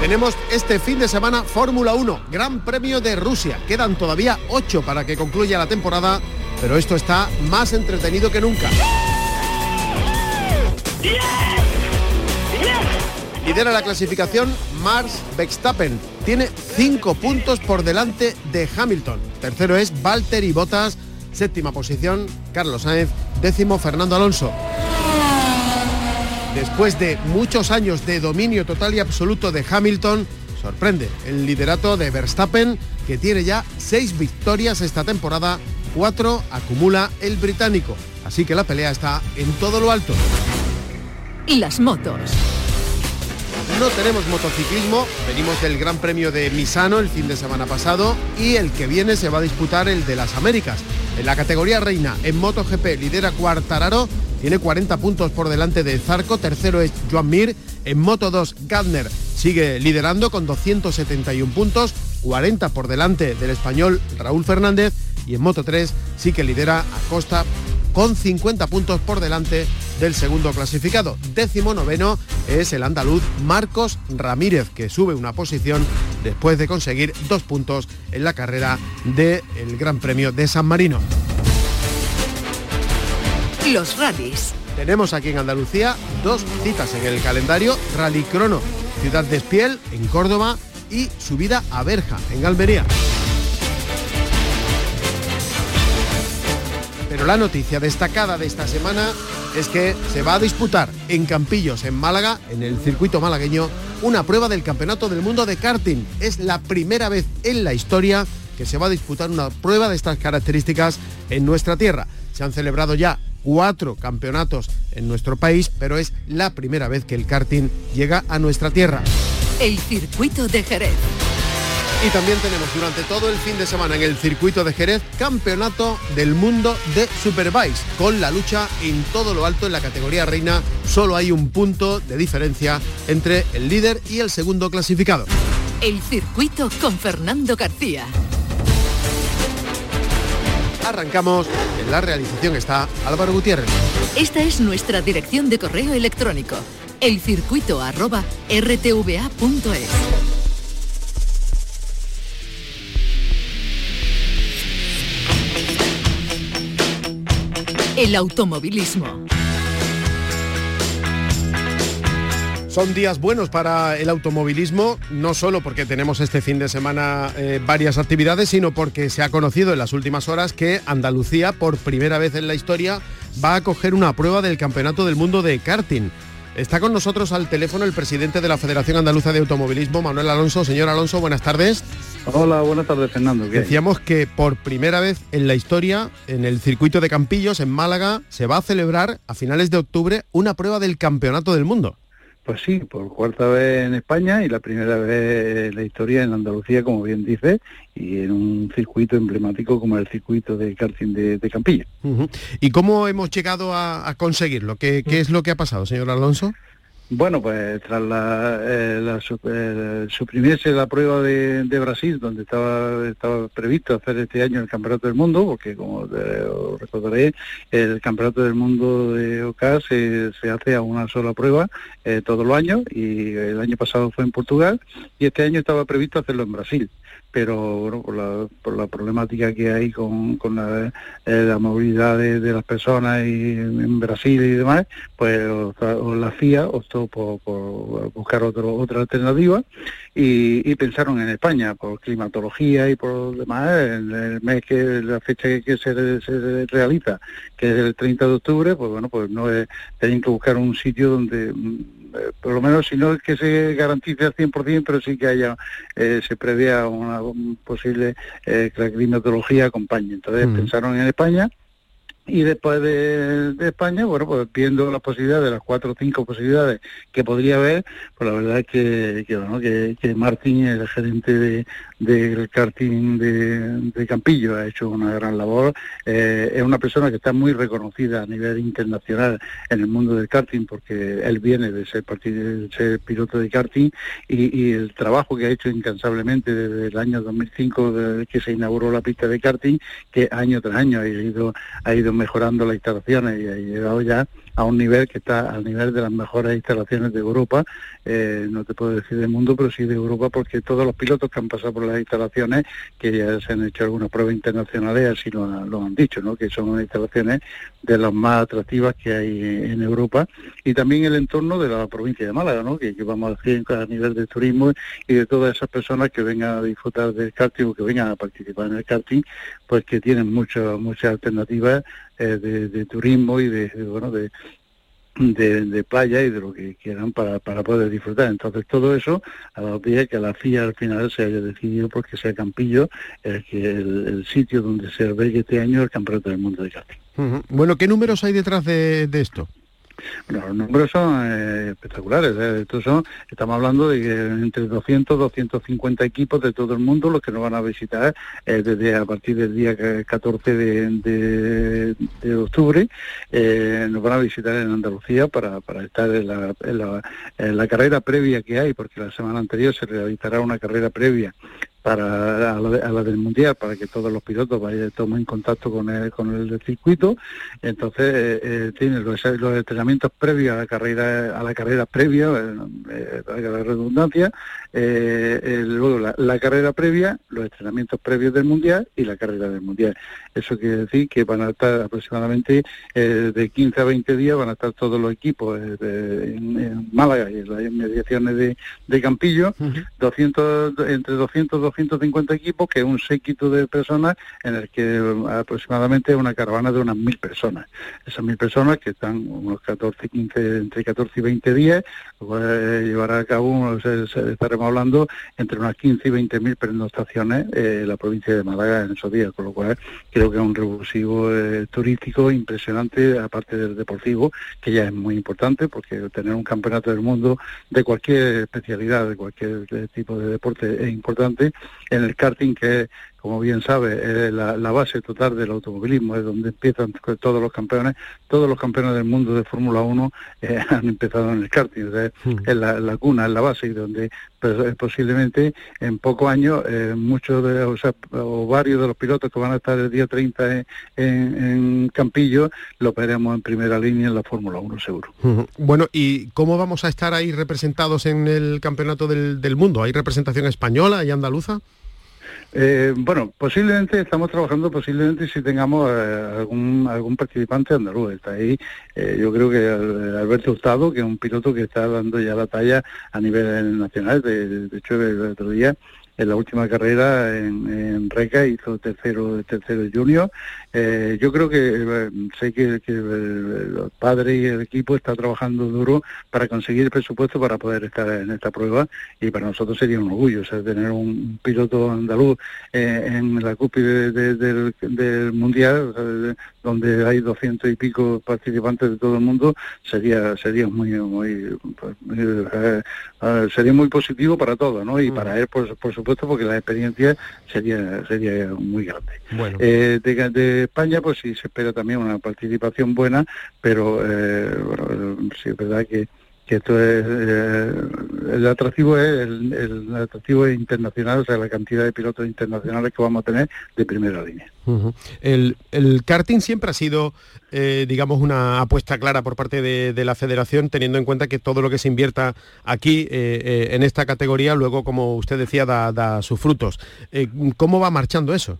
Tenemos este fin de semana Fórmula 1, Gran Premio de Rusia. Quedan todavía ocho para que concluya la temporada, pero esto está más entretenido que nunca. Lidera la clasificación Mars Verstappen. Tiene cinco puntos por delante de Hamilton. Tercero es Valtteri Bottas. Séptima posición, Carlos Sainz. Décimo, Fernando Alonso. Después de muchos años de dominio total y absoluto de Hamilton, sorprende el liderato de Verstappen, que tiene ya seis victorias esta temporada, cuatro acumula el británico. Así que la pelea está en todo lo alto. Y las motos. No tenemos motociclismo, venimos del Gran Premio de Misano el fin de semana pasado y el que viene se va a disputar el de las Américas. En la categoría reina, en MotoGP lidera Cuartararo tiene 40 puntos por delante de Zarco, tercero es Joan Mir, en Moto 2 Gardner sigue liderando con 271 puntos, 40 por delante del español Raúl Fernández y en Moto 3 sí que lidera Acosta con 50 puntos por delante del segundo clasificado. Décimo noveno es el andaluz Marcos Ramírez, que sube una posición después de conseguir dos puntos en la carrera del Gran Premio de San Marino. Los rallies. Tenemos aquí en Andalucía dos citas en el calendario, Rally Crono, Ciudad de Espiel, en Córdoba, y subida a Berja, en Almería. Pero la noticia destacada de esta semana es que se va a disputar en Campillos, en Málaga, en el circuito malagueño, una prueba del Campeonato del Mundo de Karting. Es la primera vez en la historia que se va a disputar una prueba de estas características en nuestra tierra. Se han celebrado ya cuatro campeonatos en nuestro país, pero es la primera vez que el karting llega a nuestra tierra. El circuito de Jerez. Y también tenemos durante todo el fin de semana en el circuito de Jerez campeonato del mundo de Superbikes. Con la lucha en todo lo alto en la categoría reina, solo hay un punto de diferencia entre el líder y el segundo clasificado. El circuito con Fernando García. Arrancamos, en la realización está Álvaro Gutiérrez. Esta es nuestra dirección de correo electrónico, elcircuito@rtva.es. El automovilismo. Son días buenos para el automovilismo, no solo porque tenemos este fin de semana eh, varias actividades, sino porque se ha conocido en las últimas horas que Andalucía, por primera vez en la historia, va a acoger una prueba del Campeonato del Mundo de karting. Está con nosotros al teléfono el presidente de la Federación Andaluza de Automovilismo, Manuel Alonso. Señor Alonso, buenas tardes. Hola, buenas tardes, Fernando. Decíamos que por primera vez en la historia, en el circuito de Campillos, en Málaga, se va a celebrar a finales de octubre una prueba del Campeonato del Mundo. Pues sí, por cuarta vez en España y la primera vez en la historia en Andalucía, como bien dice, y en un circuito emblemático como el circuito de karting de, de Campilla. ¿Y cómo hemos llegado a, conseguirlo? ¿Qué, ¿Qué, es lo que ha pasado, señor Alonso? Bueno, pues tras la, eh, eh, suprimirse la prueba de, Brasil, donde estaba, estaba previsto hacer este año el Campeonato del Mundo, porque como recordaré, el Campeonato del Mundo de OCA se, hace a una sola prueba eh, todos los años, y el año pasado fue en Portugal, y este año estaba previsto hacerlo en Brasil pero bueno, por la, por la problemática que hay con, con la, eh, movilidad de, las personas y en Brasil y demás, pues la FIA optó por, buscar otro, otra alternativa y, pensaron en España por climatología y por demás, en el mes que la fecha que se, se realiza, que es el 30 de octubre, pues bueno, pues no es, tienen que buscar un sitio donde por lo menos si no es que se garantice al 100%, pero sí que haya, eh, se prevea una posible eh, que la climatología acompañe. Entonces pensaron en España y después de, España, bueno, pues viendo las posibilidades, de las cuatro o cinco posibilidades que podría haber, pues la verdad es que, que bueno, que, que Martín, el gerente de, del karting de, Campillo, ha hecho una gran labor. Eh, es una persona que está muy reconocida a nivel internacional en el mundo del karting, porque él viene de ser, de ser piloto de karting y, el trabajo que ha hecho incansablemente desde el año 2005, desde que se inauguró la pista de karting, que año tras año ha ido, ha ido mejorando las instalaciones y ha llegado ya a un nivel que está al nivel de las mejores instalaciones de Europa, eh, no te puedo decir del mundo, pero sí de Europa, porque todos los pilotos que han pasado por las instalaciones, que ya se han hecho algunas pruebas internacionales, así lo, han dicho, ¿no? que son unas instalaciones de las más atractivas que hay en Europa, y también el entorno de la provincia de Málaga, ¿no? que, vamos a decir a nivel de turismo y de todas esas personas que vengan a disfrutar del karting o que vengan a participar en el karting, pues que tienen muchas muchas alternativas eh, de, turismo y de, bueno de, de, playa y de lo que quieran para, para poder disfrutar. Entonces todo eso a la pie que la FIA al final se haya decidido porque sea Campillo el, el, sitio donde se albergue este año el Campeonato del Mundo de Karting. Bueno, ¿qué números hay detrás de esto? Bueno, los números son eh, espectaculares. ¿eh? son, estamos hablando de que entre 200 250 equipos de todo el mundo los que nos van a visitar eh, desde a partir del día 14 de, octubre. nos van a visitar en Andalucía para, para estar en la, en la carrera previa que hay, porque la semana anterior se realizará una carrera previa para a la, del mundial para que todos los pilotos vayan tomen contacto con el con el circuito. Entonces eh, eh tienen los, entrenamientos previos a la carrera a la carrera previa eh, para la redundancia eh, luego la, carrera previa los entrenamientos previos del mundial y la carrera del mundial. Eso quiere decir que van a estar aproximadamente de 15 a 20 días van a estar todos los equipos en, Málaga y en las inmediaciones de, de Campillo. 200 entre 200 250 equipos, que es un séquito de personas en el que aproximadamente una caravana de unas mil personas. Esas mil personas que están unos 14, 15, entre 14 y 20 días, pues, llevará a cabo, estaremos hablando entre unas 15 y 20 mil pernoctaciones en la provincia de Málaga en esos días, con lo cual creo que es un revulsivo eh, turístico impresionante, aparte del deportivo, que ya es muy importante, porque tener un campeonato del mundo de cualquier especialidad, de cualquier tipo de deporte es importante en el karting, que como bien sabe, es la, base total del automovilismo, es donde empiezan todos los campeones, todos los campeones del mundo de Fórmula 1 eh, han empezado en el karting, hmm. es la, cuna, es la base, y donde pues, eh, posiblemente en pocos años eh, muchos de, o, varios de los pilotos que van a estar el día 30 en, Campillo, lo veremos en primera línea en la Fórmula 1 seguro. Hmm. Bueno, ¿y cómo vamos a estar ahí representados en el Campeonato del, del Mundo? ¿Hay representación española y andaluza? Eh, bueno, posiblemente estamos trabajando, posiblemente si tengamos eh, algún algún participante andaluz. Está ahí, eh, yo creo que Alberto Hurtado, que es un piloto que está dando ya la talla a nivel nacional. De, de hecho, el otro día en la última carrera en, Reca hizo tercero tercero junior. Eh, yo creo que eh, sé que, que el padre y el equipo está trabajando duro para conseguir el presupuesto para poder estar en esta prueba y para nosotros sería un orgullo tener un piloto andaluz eh, en la cúpula del, mundial donde hay doscientos y pico participantes de todo el mundo sería sería muy muy, pues, sería muy positivo para todos no y para él por supuesto porque la experiencia sería sería muy grande. Eh, de, España pues sí se espera también una participación buena, pero eh, sí es verdad que que esto es eh, el atractivo es el, atractivo internacional, o sea, la cantidad de pilotos internacionales que vamos a tener de primera línea. el, karting siempre ha sido, eh, digamos, una apuesta clara por parte de, la federación, teniendo en cuenta que todo lo que se invierta aquí eh, en esta categoría, luego, como usted decía, da sus frutos. ¿Cómo va marchando eso?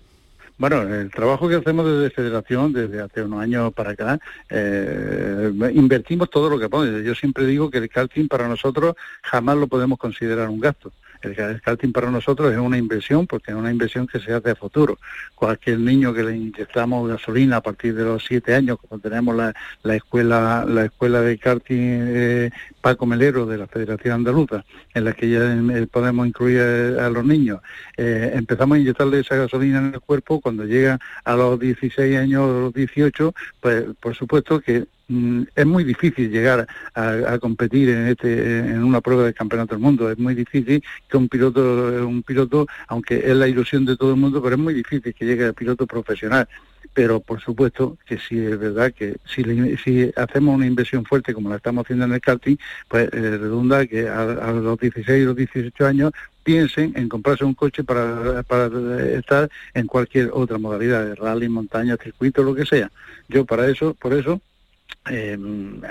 Bueno, el trabajo que hacemos desde Federación, desde hace unos años para acá, eh, invertimos todo lo que podemos. Yo siempre digo que el karting para nosotros jamás lo podemos considerar un gasto El, karting para nosotros es una inversión porque es una inversión que se hace a futuro. Cualquier niño que le inyectamos gasolina a partir de los siete años, como tenemos la, escuela la escuela de karting eh, Paco Melero de la Federación Andaluza, en la que ya eh, podemos incluir a, los niños, eh, empezamos a inyectarle esa gasolina en el cuerpo cuando llega a los 16 años o los 18, pues por supuesto que es muy difícil llegar a, competir en este en una prueba de campeonato del mundo es muy difícil que un piloto un piloto aunque es la ilusión de todo el mundo pero es muy difícil que llegue a piloto profesional pero por supuesto que sí es verdad que si, si hacemos una inversión fuerte como la estamos haciendo en el karting pues eh, redunda que a, los 16 o los 18 años piensen en comprarse un coche para, para estar en cualquier otra modalidad de rally, montaña, circuito, lo que sea. Yo para eso, por eso eh,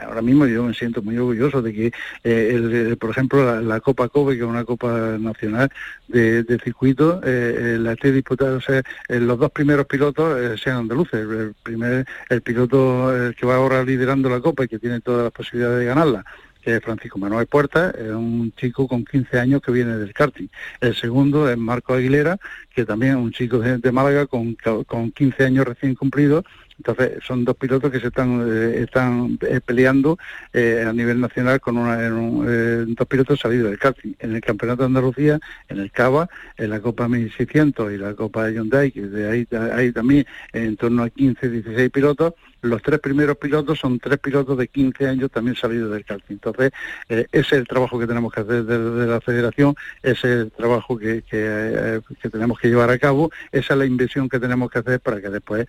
ahora mismo yo me siento muy orgulloso de que, eh, por ejemplo, la, Copa Kobe, que es una Copa Nacional de, circuito, eh, la esté disputada, o sea, los dos primeros pilotos sean andaluces. El, primer, el piloto que va ahora liderando la Copa y que tiene todas las posibilidades de ganarla, que es Francisco Manuel Puerta, es un chico con 15 años que viene del karting. El segundo es Marco Aguilera, que también es un chico de, Málaga con, con 15 años recién cumplidos entonces, son dos pilotos que se están, eh, están eh, peleando eh, a nivel nacional con una, dos pilotos salidos del karting. En el Campeonato de Andalucía, en el Cava, en la Copa 1600 y la Copa Hyundai, que de ahí hay también en torno a 15, 16 pilotos, los tres primeros pilotos son tres pilotos de 15 años también salidos del karting. Entonces, ese es el trabajo que tenemos que hacer desde la federación, ese es el trabajo que, que, tenemos que llevar a cabo, esa es la inversión que tenemos que hacer para que después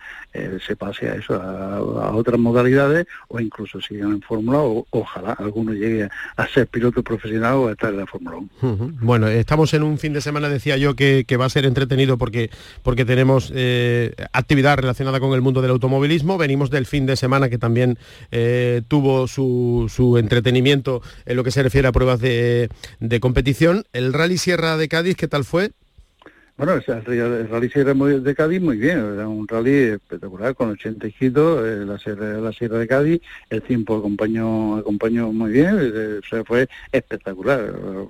se pase a eso, a, otras modalidades o incluso sigan en Fórmula o ojalá alguno llegue a, ser piloto profesional o a estar en la Fórmula 1. Bueno, estamos en un fin de semana, decía yo, que, va a ser entretenido porque, porque tenemos eh, actividad relacionada con el mundo del automovilismo. Venimos del fin de semana que también eh, tuvo su, su, entretenimiento en lo que se refiere a pruebas de, de competición. El Rally Sierra de Cádiz, ¿qué tal fue? Bueno, el, rally Sierra de Cádiz muy bien, era un rally espectacular con 80 hijitos, eh, la, sierra, la Sierra de Cádiz, el tiempo acompañó, acompañó muy bien, eh, fue espectacular,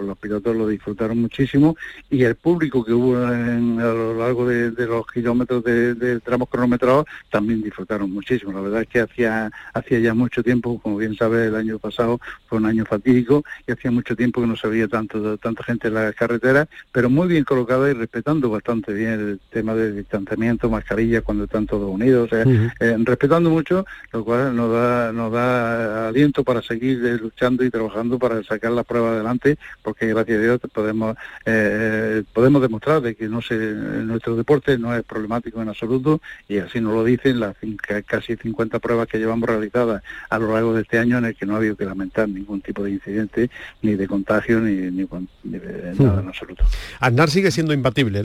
los pilotos lo disfrutaron muchísimo y el público que hubo a lo largo de, los kilómetros de, tramos cronometrados también disfrutaron muchísimo. La verdad es que hacía, hacía ya mucho tiempo, como bien sabe, el año pasado fue un año fatídico y hacía mucho tiempo que no se veía tanta gente en la carretera, pero muy bien colocada y respetando bastante bien el tema del distanciamiento, mascarilla cuando están todos unidos, eh, respetando mucho, lo cual nos da, nos da aliento para seguir eh, luchando y trabajando para sacar la prueba adelante, porque gracias a Dios podemos eh, podemos demostrar de que no se, nuestro deporte no es problemático en absoluto y así nos lo dicen las casi 50 pruebas que llevamos realizadas a lo largo de este año en el que no ha habido que lamentar ningún tipo de incidente, ni de contagio, ni, ni, de nada en absoluto. Aznar sigue siendo imbatible,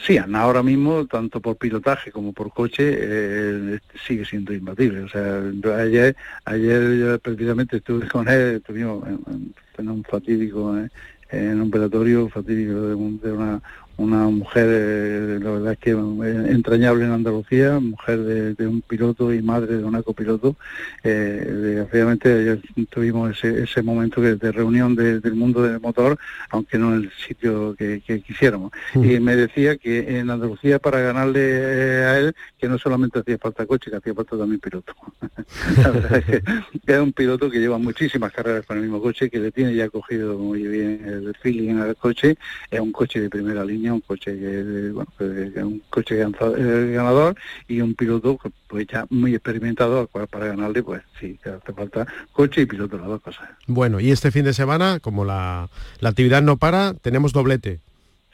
Sí, ahora mismo, tanto por pilotaje como por coche, eh, sigue siendo imbatible. O sea, ayer, ayer precisamente estuve con él, estuvimos en, un fatídico, eh, en un pelatorio fatídico de, de una, una mujer, eh, la verdad es que eh, entrañable en Andalucía, mujer de, un piloto y madre de un copiloto. Eh, desgraciadamente tuvimos ese, ese momento de, reunión del mundo del motor, aunque no en el sitio que, quisiéramos. Y me decía que en Andalucía para ganarle a él, que no solamente hacía falta coche, que hacía falta también piloto. la verdad es que es un piloto que lleva muchísimas carreras con el mismo coche, que le tiene ya cogido muy bien el feeling al coche, es un coche de primera línea un coche que, bueno, un coche eh, ganador y un piloto pues ya muy experimentado para ganarle pues sí que hace falta coche y piloto las dos cosas. Bueno y este fin de semana como la, la actividad no para tenemos doblete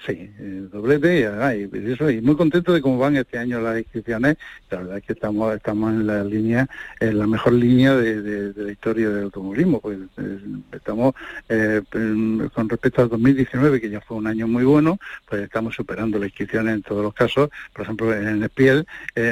Sí, eh, doblete y, eso, y muy contento de cómo van este año las inscripciones. La verdad es que estamos estamos en la línea, en la mejor línea de, la historia del automovilismo. Pues, eh, estamos eh, con respecto al 2019, que ya fue un año muy bueno, pues estamos superando las inscripciones en todos los casos. Por ejemplo, en el Piel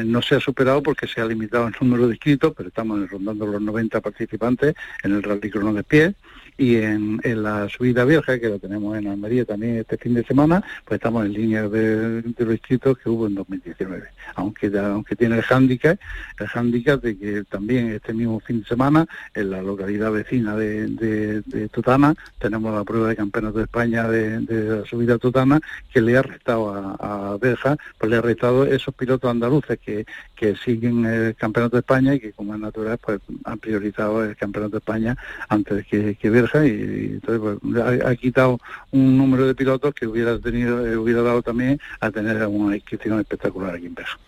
no se ha superado porque se ha limitado el número de inscritos, pero estamos rondando los 90 participantes en el Rally Crono de Piel y en, la subida vieja, que la tenemos en Almería también este fin de semana, pues estamos en línea de, los distritos que hubo en 2019. Aunque, aunque tiene el hándicap, el hándicap de que también este mismo fin de semana, en la localidad vecina de, de, Tutana, tenemos la prueba de campeonato de España de, la subida Tutana, que le ha restado a, a Berja, pues le ha restado esos pilotos andaluces que, que siguen el campeonato de España y que como es natural, pues han priorizado el campeonato de España antes que, que Berja y, entonces pues, ha, quitado un número de pilotos que hubiera tenido, hubiera dado también a tener una inscripción espectacular aquí en Berja.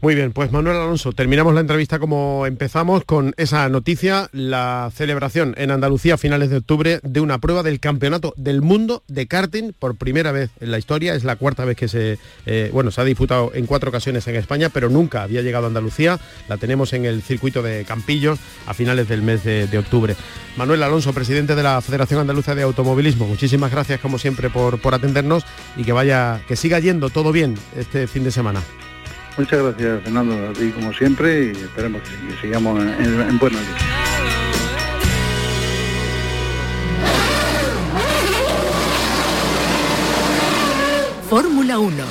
Muy bien, pues Manuel Alonso, terminamos la entrevista como empezamos con esa noticia, la celebración en Andalucía a finales de octubre de una prueba del Campeonato del Mundo de karting por primera vez en la historia. Es la cuarta vez que se, eh, bueno, se ha disputado en cuatro ocasiones en España, pero nunca había llegado a Andalucía. La tenemos en el circuito de Campillos a finales del mes de, octubre. Manuel Alonso, presidente de la Federación Andaluza de Automovilismo, muchísimas gracias como siempre por, por atendernos y que vaya, que siga yendo todo bien este fin de semana. Muchas gracias, Fernando, a ti como siempre y esperemos que, sigamos en, en buenos días. Fórmula 1.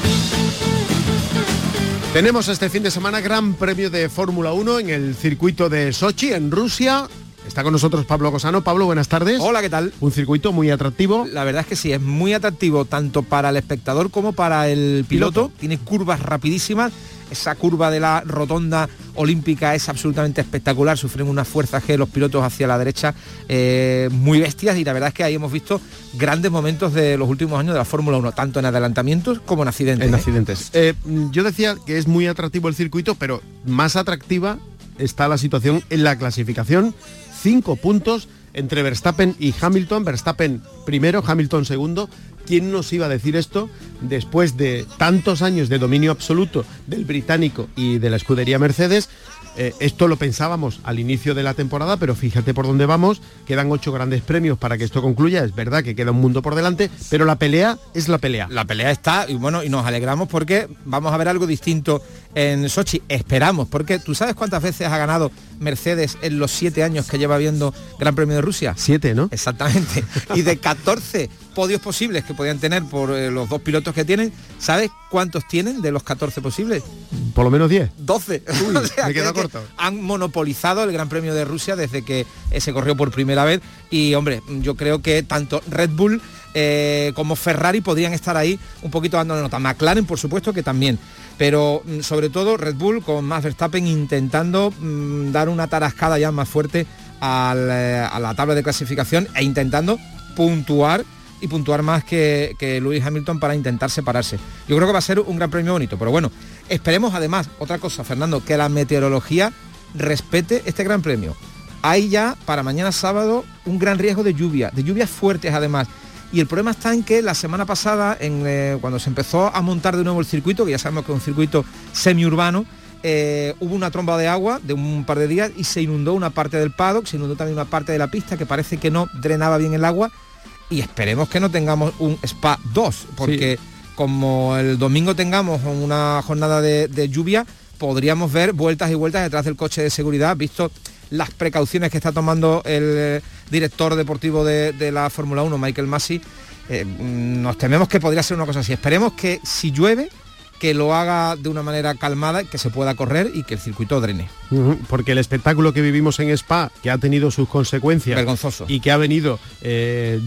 Tenemos este fin de semana Gran Premio de Fórmula 1 en el circuito de Sochi, en Rusia. Está con nosotros Pablo Cosano. Pablo, buenas tardes. Hola, ¿qué tal? Un circuito muy atractivo. La verdad es que sí, es muy atractivo tanto para el espectador como para el piloto. Tiene curvas rapidísimas esa curva de la rotonda olímpica es absolutamente espectacular, sufren una fuerza G los pilotos hacia la derecha eh, muy bestias y la verdad es que ahí hemos visto grandes momentos de los últimos años de la Fórmula 1, tanto en adelantamientos como en accidentes. En ¿eh? accidentes. Eh, yo decía que es muy atractivo el circuito, pero más atractiva está la situación en la clasificación. Cinco puntos entre Verstappen y Hamilton. Verstappen primero, Hamilton segundo. ¿Quién nos iba a decir esto después de tantos años de dominio absoluto del británico y de la escudería Mercedes? Eh, esto lo pensábamos al inicio de la temporada, pero fíjate por dónde vamos. Quedan ocho grandes premios para que esto concluya. Es verdad que queda un mundo por delante, pero la pelea es la pelea. La pelea está y bueno, y nos alegramos porque vamos a ver algo distinto en Sochi. Esperamos, porque tú sabes cuántas veces ha ganado Mercedes en los siete años que lleva viendo Gran Premio de Rusia. Siete, ¿no? Exactamente. Y de 14 podios posibles que podían tener por eh, los dos pilotos que tienen, ¿sabes cuántos tienen de los 14 posibles? Por lo menos 10. 12. me queda corto. Han monopolizado el Gran Premio de Rusia desde que eh, se corrió por primera vez y hombre, yo creo que tanto Red Bull eh, como Ferrari podrían estar ahí un poquito dando nota. McLaren, por supuesto, que también. Pero mm, sobre todo Red Bull con Max Verstappen intentando mm, dar una tarascada ya más fuerte a la tabla de clasificación e intentando puntuar y puntuar más que, que Lewis Hamilton para intentar separarse. Yo creo que va a ser un gran premio bonito, pero bueno, esperemos además, otra cosa, Fernando, que la meteorología respete este gran premio. Hay ya para mañana sábado un gran riesgo de lluvia, de lluvias fuertes además. Y el problema está en que la semana pasada, en, eh, cuando se empezó a montar de nuevo el circuito, que ya sabemos que es un circuito semiurbano, eh, hubo una tromba de agua de un par de días y se inundó una parte del paddock, se inundó también una parte de la pista que parece que no drenaba bien el agua y esperemos que no tengamos un Spa 2, porque como el domingo tengamos una jornada de, lluvia, podríamos ver vueltas y vueltas detrás del coche de seguridad, visto las precauciones que está tomando el eh, director deportivo de, la Fórmula 1, Michael Massey. Eh, nos tememos que podría ser una cosa así. Esperemos que si llueve, que lo haga de una manera calmada, que se pueda correr y que el circuito drene. Porque el espectáculo que vivimos en Spa, que ha tenido sus consecuencias Vergonzoso. y que ha venido eh,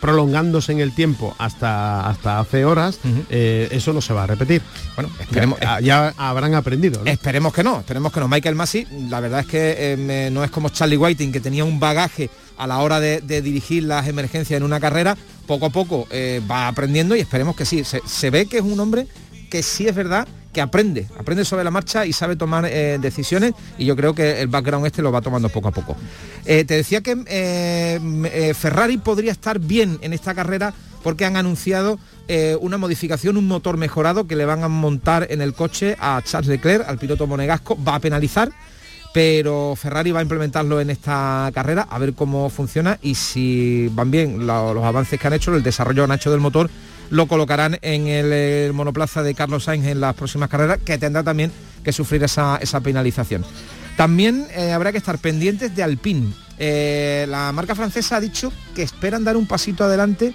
prolongándose en el tiempo hasta, hasta hace horas, eh, eso no se va a repetir. Bueno, esperemos. Ya, habrán aprendido. Esperemos que no, esperemos que no. Michael Massey, la verdad es que eh, no es como Charlie Whiting, que tenía un bagaje a la hora de, dirigir las emergencias en una carrera, poco a poco va aprendiendo y esperemos que sí. se ve que es un hombre que sí es verdad que aprende, aprende sobre la marcha y sabe tomar eh, decisiones y yo creo que el background este lo va tomando poco a poco. Eh, te decía que eh, Ferrari podría estar bien en esta carrera porque han anunciado una modificación, un motor mejorado que le van a montar en el coche a Charles Leclerc, al piloto monegasco, va a penalizar pero Ferrari va a implementarlo en esta carrera a ver cómo funciona y si van bien los avances que han hecho, el desarrollo que han hecho del motor, lo colocarán en el, monoplaza de Carlos Sainz en las próximas carreras, que tendrá también que sufrir esa, penalización. También eh, habrá que estar pendientes de Alpine. Eh, la marca francesa ha dicho que esperan dar un pasito adelante,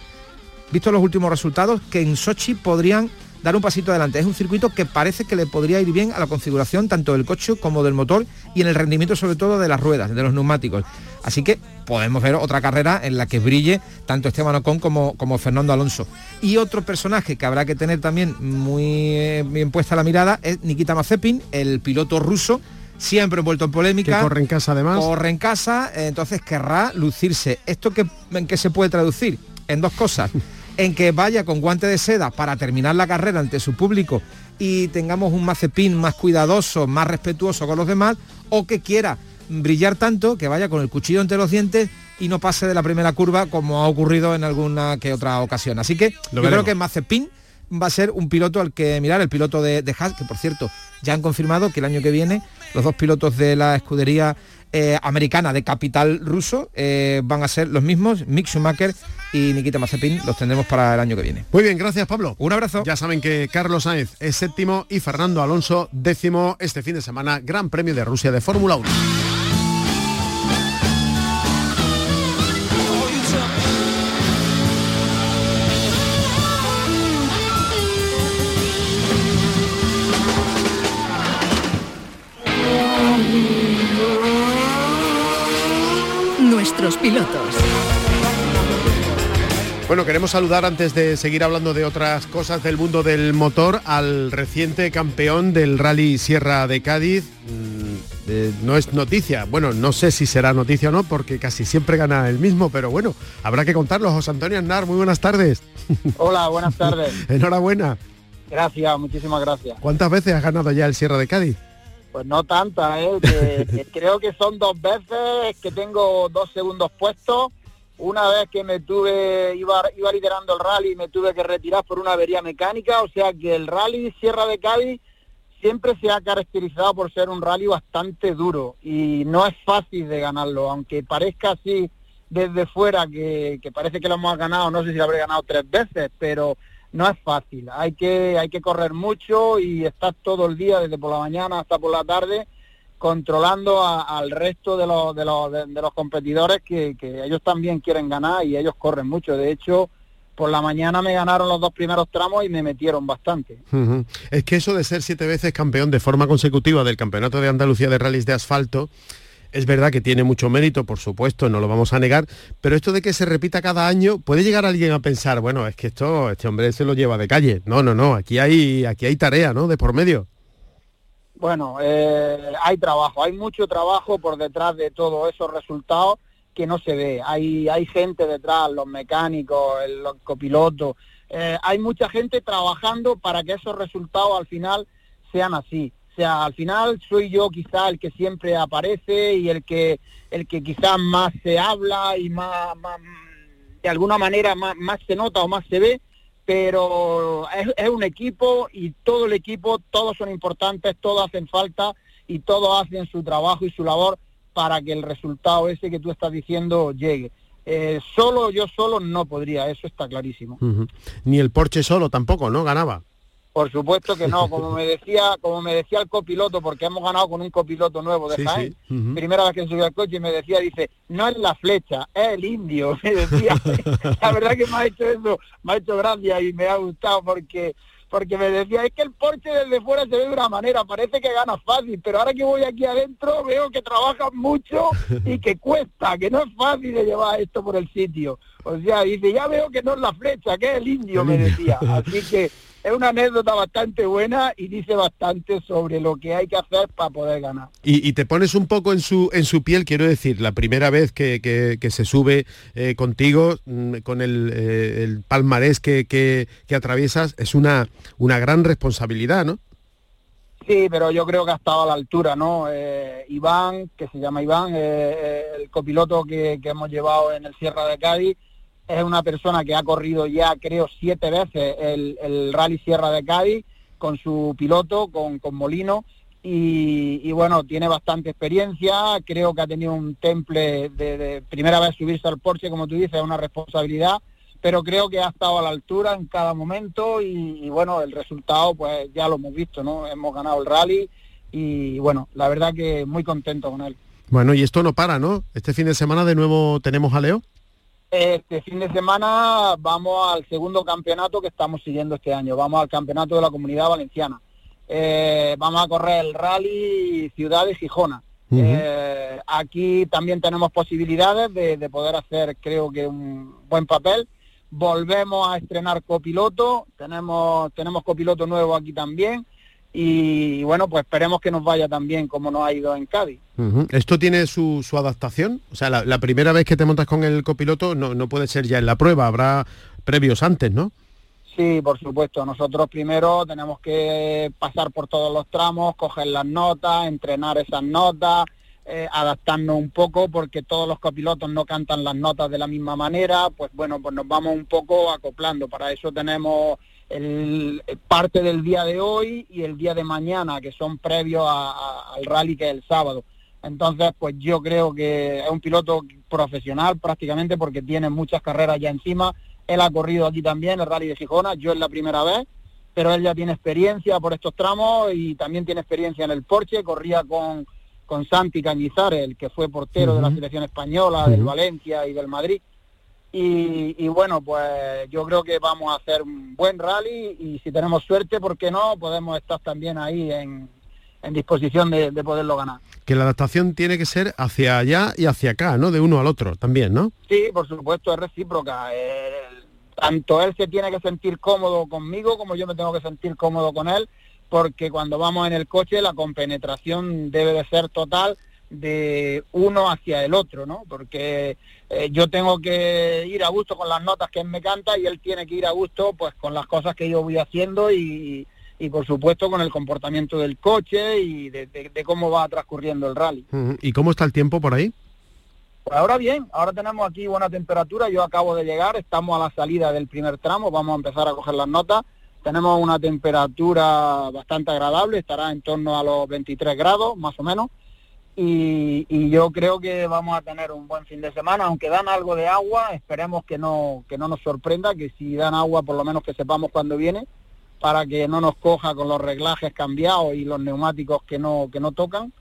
visto los últimos resultados, que en Sochi podrían dar un pasito adelante. Es un circuito que parece que le podría ir bien a la configuración tanto del coche como del motor y en el rendimiento sobre todo de las ruedas, de los neumáticos. Así que podemos ver otra carrera en la que brille tanto Esteban Ocon como, como Fernando Alonso. Y otro personaje que habrá que tener también muy eh, bien puesta la mirada es Nikita Mazepin, el piloto ruso, siempre envuelto en polémica. Que corre en casa además. Corre en casa, entonces querrá lucirse. ¿Esto que, en qué se puede traducir? En dos cosas. en que vaya con guante de seda para terminar la carrera ante su público y tengamos un Mazepin más cuidadoso, más respetuoso con los demás, o que quiera brillar tanto que vaya con el cuchillo entre los dientes y no pase de la primera curva como ha ocurrido en alguna que otra ocasión. Así que yo creo que Mazepin va a ser un piloto al que mirar, el piloto de, de Haas, que por cierto ya han confirmado que el año que viene los dos pilotos de la escudería eh, americana de capital ruso eh, van a ser los mismos, Mick Schumacher y Nikita Mazepin, los tendremos para el año que viene. Muy bien, gracias Pablo. Un abrazo. Ya saben que Carlos Sainz es séptimo y Fernando Alonso décimo este fin de semana, Gran Premio de Rusia de Fórmula 1. Pilotos. Bueno, queremos saludar antes de seguir hablando de otras cosas del mundo del motor al reciente campeón del Rally Sierra de Cádiz. Mm, eh, no es noticia, bueno, no sé si será noticia o no, porque casi siempre gana el mismo, pero bueno, habrá que contarlo. José Antonio Aznar, muy buenas tardes. Hola, buenas tardes. Enhorabuena. Gracias, muchísimas gracias. ¿Cuántas veces has ganado ya el Sierra de Cádiz? Pues no tantas, ¿eh? creo que son dos veces que tengo dos segundos puestos una vez que me tuve, iba, iba liderando el rally y me tuve que retirar por una avería mecánica, o sea que el rally Sierra de Cádiz siempre se ha caracterizado por ser un rally bastante duro y no es fácil de ganarlo, aunque parezca así desde fuera que, parece que lo hemos ganado, no sé si lo habré ganado tres veces, pero no es fácil, hay que, hay que correr mucho y estar todo el día, desde por la mañana hasta por la tarde, controlando al resto de los, de los, de, los competidores que, ellos también quieren ganar y ellos corren mucho. De hecho, por la mañana me ganaron los dos primeros tramos y me metieron bastante. Es que eso de ser siete veces campeón de forma consecutiva del Campeonato de Andalucía de Rallys de Asfalto, es verdad que tiene mucho mérito, por supuesto, no lo vamos a negar, pero esto de que se repita cada año, puede llegar alguien a pensar, bueno, es que esto, este hombre se lo lleva de calle. No, no, no, aquí hay, aquí hay tarea, ¿no? De por medio. Bueno, eh, hay trabajo, hay mucho trabajo por detrás de todos esos resultados que no se ve. Hay, hay gente detrás, los mecánicos, los copilotos, eh, hay mucha gente trabajando para que esos resultados al final sean así. O sea, al final soy yo quizá el que siempre aparece y el que el que quizás más se habla y más, más de alguna manera más, más se nota o más se ve, pero es, un equipo y todo el equipo, todos son importantes, todos hacen falta y todos hacen su trabajo y su labor para que el resultado ese que tú estás diciendo llegue. Eh, solo yo solo no podría, eso está clarísimo. Ni el Porsche solo tampoco, ¿no? Ganaba. Por supuesto que no, como me decía, como me decía el copiloto, porque hemos ganado con un copiloto nuevo de Jaén, primera vez que subí al coche y me decía, dice, no es la flecha, es el indio, me decía. la verdad que me ha hecho eso, me ha hecho gracia y me ha gustado porque porque me decía, es que el Porsche desde fuera se ve de una manera, parece que gana fácil, pero ahora que voy aquí adentro veo que trabajan mucho y que cuesta, que no es fácil de llevar esto por el sitio. O sea, dice, ya veo que no es la flecha, que es el indio, me decía. Así que es una anécdota bastante buena y dice bastante sobre lo que hay que hacer para poder ganar. Y, te pones un poco en su, en su piel, quiero decir, la primera vez que, se sube eh, contigo, mm, con el, eh, el palmarés que, que, atraviesas, es una, una gran responsabilidad, ¿no? Sí, pero yo creo que ha estado a la altura, ¿no? Eh, Iván, que se llama Iván, el copiloto que, que hemos llevado en el Sierra de Cádiz, es una persona que ha corrido ya creo siete veces el, Rally Sierra de Cádiz con su piloto, con, Molino, y, bueno, tiene bastante experiencia, creo que ha tenido un temple de, primera vez subirse al Porsche, como tú dices, es una responsabilidad, pero creo que ha estado a la altura en cada momento y, bueno, el resultado pues ya lo hemos visto, ¿no? Hemos ganado el rally y bueno, la verdad que muy contento con él. Bueno, y esto no para, ¿no? Este fin de semana de nuevo tenemos a Leo. Este fin de semana vamos al segundo campeonato que estamos siguiendo este año. Vamos al campeonato de la Comunidad Valenciana. Eh, vamos a correr el rally Ciudad de Gijona. Eh, aquí también tenemos posibilidades de, poder hacer, creo que, un buen papel. Volvemos a estrenar copiloto. Tenemos, tenemos copiloto nuevo aquí también y bueno, pues esperemos que nos vaya también como nos ha ido en Cádiz. ¿Esto tiene su, adaptación? O sea, la, primera vez que te montas con el copiloto no, no puede ser ya en la prueba, habrá previos antes, ¿no? Sí, por supuesto. Nosotros primero tenemos que pasar por todos los tramos, coger las notas, entrenar esas notas, eh, adaptarnos un poco porque todos los copilotos no cantan las notas de la misma manera, pues bueno, pues nos vamos un poco acoplando. Para eso tenemos el, parte del día de hoy y el día de mañana, que son previos al rally que es el sábado. Entonces, pues yo creo que es un piloto profesional prácticamente porque tiene muchas carreras ya encima. Él ha corrido aquí también el rally de Gijona, yo es la primera vez, pero él ya tiene experiencia por estos tramos y también tiene experiencia en el Porsche, corría con, con Santi Cañizares, el que fue portero de la selección española, del Valencia y del Madrid. Y, bueno, pues yo creo que vamos a hacer un buen rally y si tenemos suerte, ¿por qué no? Podemos estar también ahí en, disposición de, poderlo ganar. Que la adaptación tiene que ser hacia allá y hacia acá, ¿no? De uno al otro también, ¿no? Sí, por supuesto, es recíproca. tanto él se tiene que sentir cómodo conmigo como yo me tengo que sentir cómodo con él, porque cuando vamos en el coche la compenetración debe de ser total de uno hacia el otro, ¿no? Porque eh, yo tengo que ir a gusto con las notas que él me canta y él tiene que ir a gusto pues con las cosas que yo voy haciendo y, por supuesto con el comportamiento del coche y de, cómo va transcurriendo el rally. ¿Y cómo está el tiempo por ahí? Pues ahora bien, ahora tenemos aquí buena temperatura, yo acabo de llegar, estamos a la salida del primer tramo, vamos a empezar a coger las notas, tenemos una temperatura bastante agradable, estará en torno a los 23 grados más o menos, y, yo creo que vamos a tener un buen fin de semana, aunque dan algo de agua, esperemos que no, que no nos sorprenda, que si dan agua por lo menos que sepamos cuándo viene, para que no nos coja con los reglajes cambiados y los neumáticos que no, que no tocan.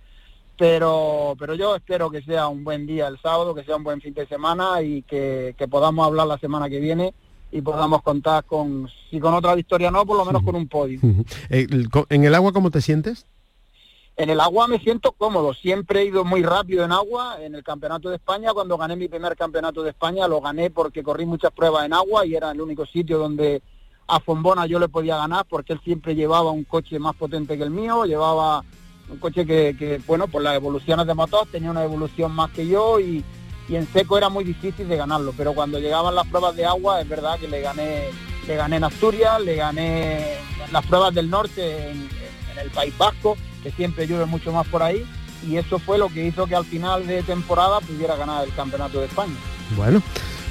Pero, pero yo espero que sea un buen día el sábado, que sea un buen fin de semana y que, podamos hablar la semana que viene y podamos contar con, si con otra victoria no, por lo menos con un podio. Eh, ¿En el agua cómo te sientes? En el agua me siento cómodo, siempre he ido muy rápido en agua. En el Campeonato de España, cuando gané mi primer Campeonato de España, lo gané porque corrí muchas pruebas en agua y era el único sitio donde a Fombona yo le podía ganar porque él siempre llevaba un coche más potente que el mío, llevaba un coche que, bueno, por las evoluciones de motor tenía una evolución más que yo y, en seco era muy difícil de ganarlo, pero cuando llegaban las pruebas de agua es verdad que le gané, le gané en Asturias, le gané las pruebas del norte en el País Vasco que siempre llueve mucho más por ahí, y eso fue lo que hizo que al final de temporada pudiera ganar el Campeonato de España. Bueno,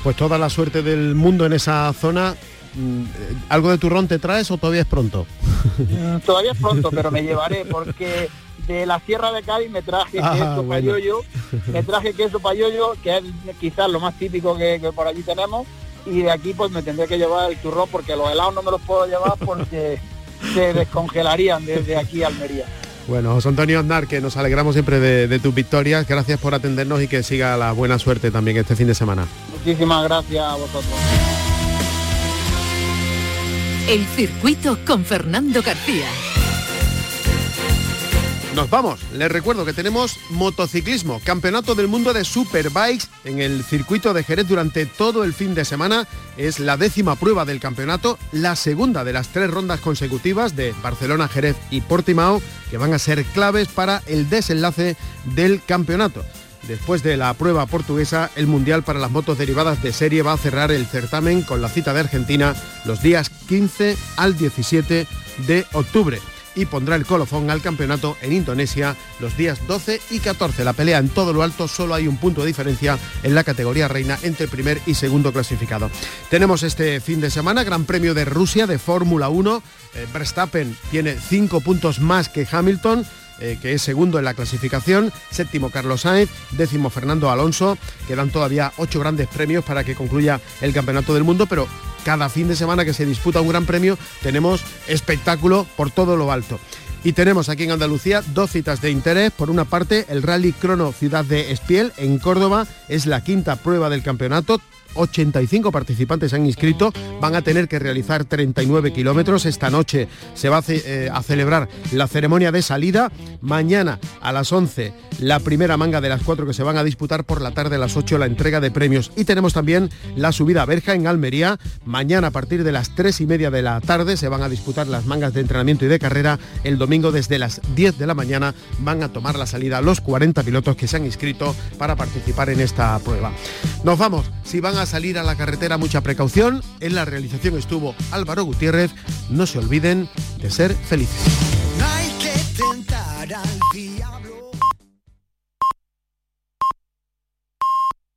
pues toda la suerte del mundo en esa zona. Mm, ¿Algo de turrón te traes o todavía es pronto? Mm, todavía es pronto, pero me llevaré porque de la Sierra de Cádiz me traje ah, queso payollo, me traje queso payollo, que es quizás lo más típico que, que, por allí tenemos, y de aquí pues me tendré que llevar el turrón porque los helados no me los puedo llevar porque se descongelarían desde aquí a Almería. Bueno, José Antonio Aznar, que nos alegramos siempre de, tus victorias. Gracias por atendernos y que siga la buena suerte también este fin de semana. Muchísimas gracias a vosotros. El circuito con Fernando García. Nos vamos. Les recuerdo que tenemos motociclismo, campeonato del mundo de superbikes en el circuito de Jerez durante todo el fin de semana. Es la décima prueba del campeonato, la segunda de las tres rondas consecutivas de Barcelona, Jerez y Portimao, que van a ser claves para el desenlace del campeonato. Después de la prueba portuguesa, el Mundial para las motos derivadas de serie va a cerrar el certamen con la cita de Argentina los días 15 al 17 de octubre y pondrá el colofón al campeonato en Indonesia los días 12 y 14. La pelea en todo lo alto, solo hay un punto de diferencia en la categoría reina entre primer y segundo clasificado. Tenemos este fin de semana Gran Premio de Rusia de Fórmula 1. Eh, Verstappen tiene cinco puntos más que Hamilton. Eh, que es segundo en la clasificación, séptimo Carlos Sainz, décimo Fernando Alonso, quedan todavía ocho grandes premios para que concluya el Campeonato del Mundo, pero cada fin de semana que se disputa un gran premio tenemos espectáculo por todo lo alto. Y tenemos aquí en Andalucía dos citas de interés. Por una parte, el Rally Crono Ciudad de Espiel en Córdoba es la quinta prueba del campeonato 85 participantes han inscrito, van a tener que realizar 39 kilómetros. Esta noche se va eh, a, celebrar la ceremonia de salida. Mañana a las 11 la primera manga de las cuatro que se van a disputar por la tarde a las 8 la entrega de premios. Y tenemos también la subida a Berja en Almería. Mañana a partir de las 3 y media de la tarde se van a disputar las mangas de entrenamiento y de carrera. El domingo desde las 10 de la mañana van a tomar la salida los 40 pilotos que se han inscrito para participar en esta prueba. Nos vamos. Si van a salir a la carretera mucha precaución. En la realización estuvo Álvaro Gutiérrez. No se olviden de ser felices.